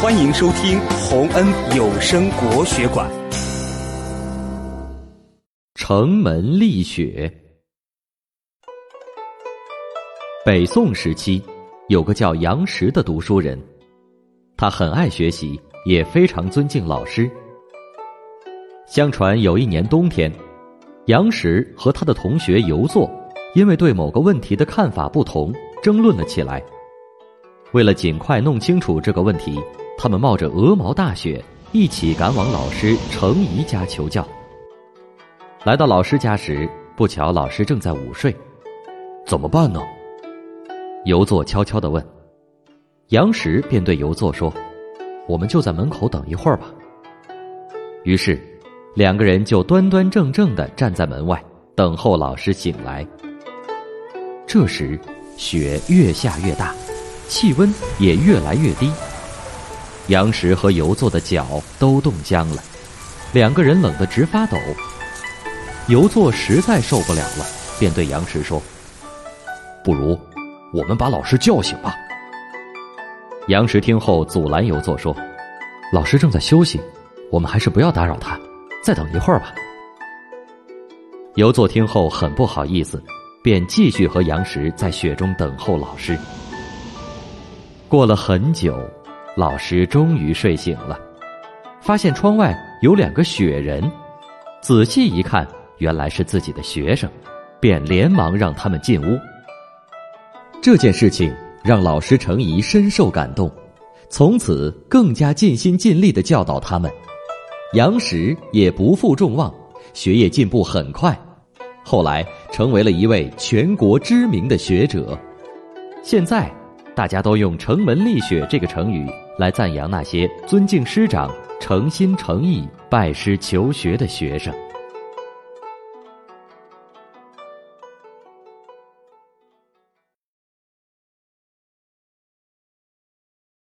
欢迎收听洪恩有声国学馆。城门立雪。北宋时期，有个叫杨时的读书人，他很爱学习，也非常尊敬老师。相传有一年冬天，杨时和他的同学游作，因为对某个问题的看法不同，争论了起来。为了尽快弄清楚这个问题。他们冒着鹅毛大雪，一起赶往老师程颐家求教。来到老师家时，不巧老师正在午睡，怎么办呢？游作悄悄的问。杨时便对游作说：“我们就在门口等一会儿吧。”于是，两个人就端端正正的站在门外，等候老师醒来。这时，雪越下越大，气温也越来越低。杨石和游作的脚都冻僵了，两个人冷得直发抖。游作实在受不了了，便对杨石说：“不如我们把老师叫醒吧。”杨石听后阻拦游作说：“老师正在休息，我们还是不要打扰他，再等一会儿吧。”游作听后很不好意思，便继续和杨石在雪中等候老师。过了很久。老师终于睡醒了，发现窗外有两个雪人，仔细一看，原来是自己的学生，便连忙让他们进屋。这件事情让老师程颐深受感动，从此更加尽心尽力的教导他们。杨时也不负众望，学业进步很快，后来成为了一位全国知名的学者。现在，大家都用“城门立雪”这个成语。来赞扬那些尊敬师长、诚心诚意拜师求学的学生。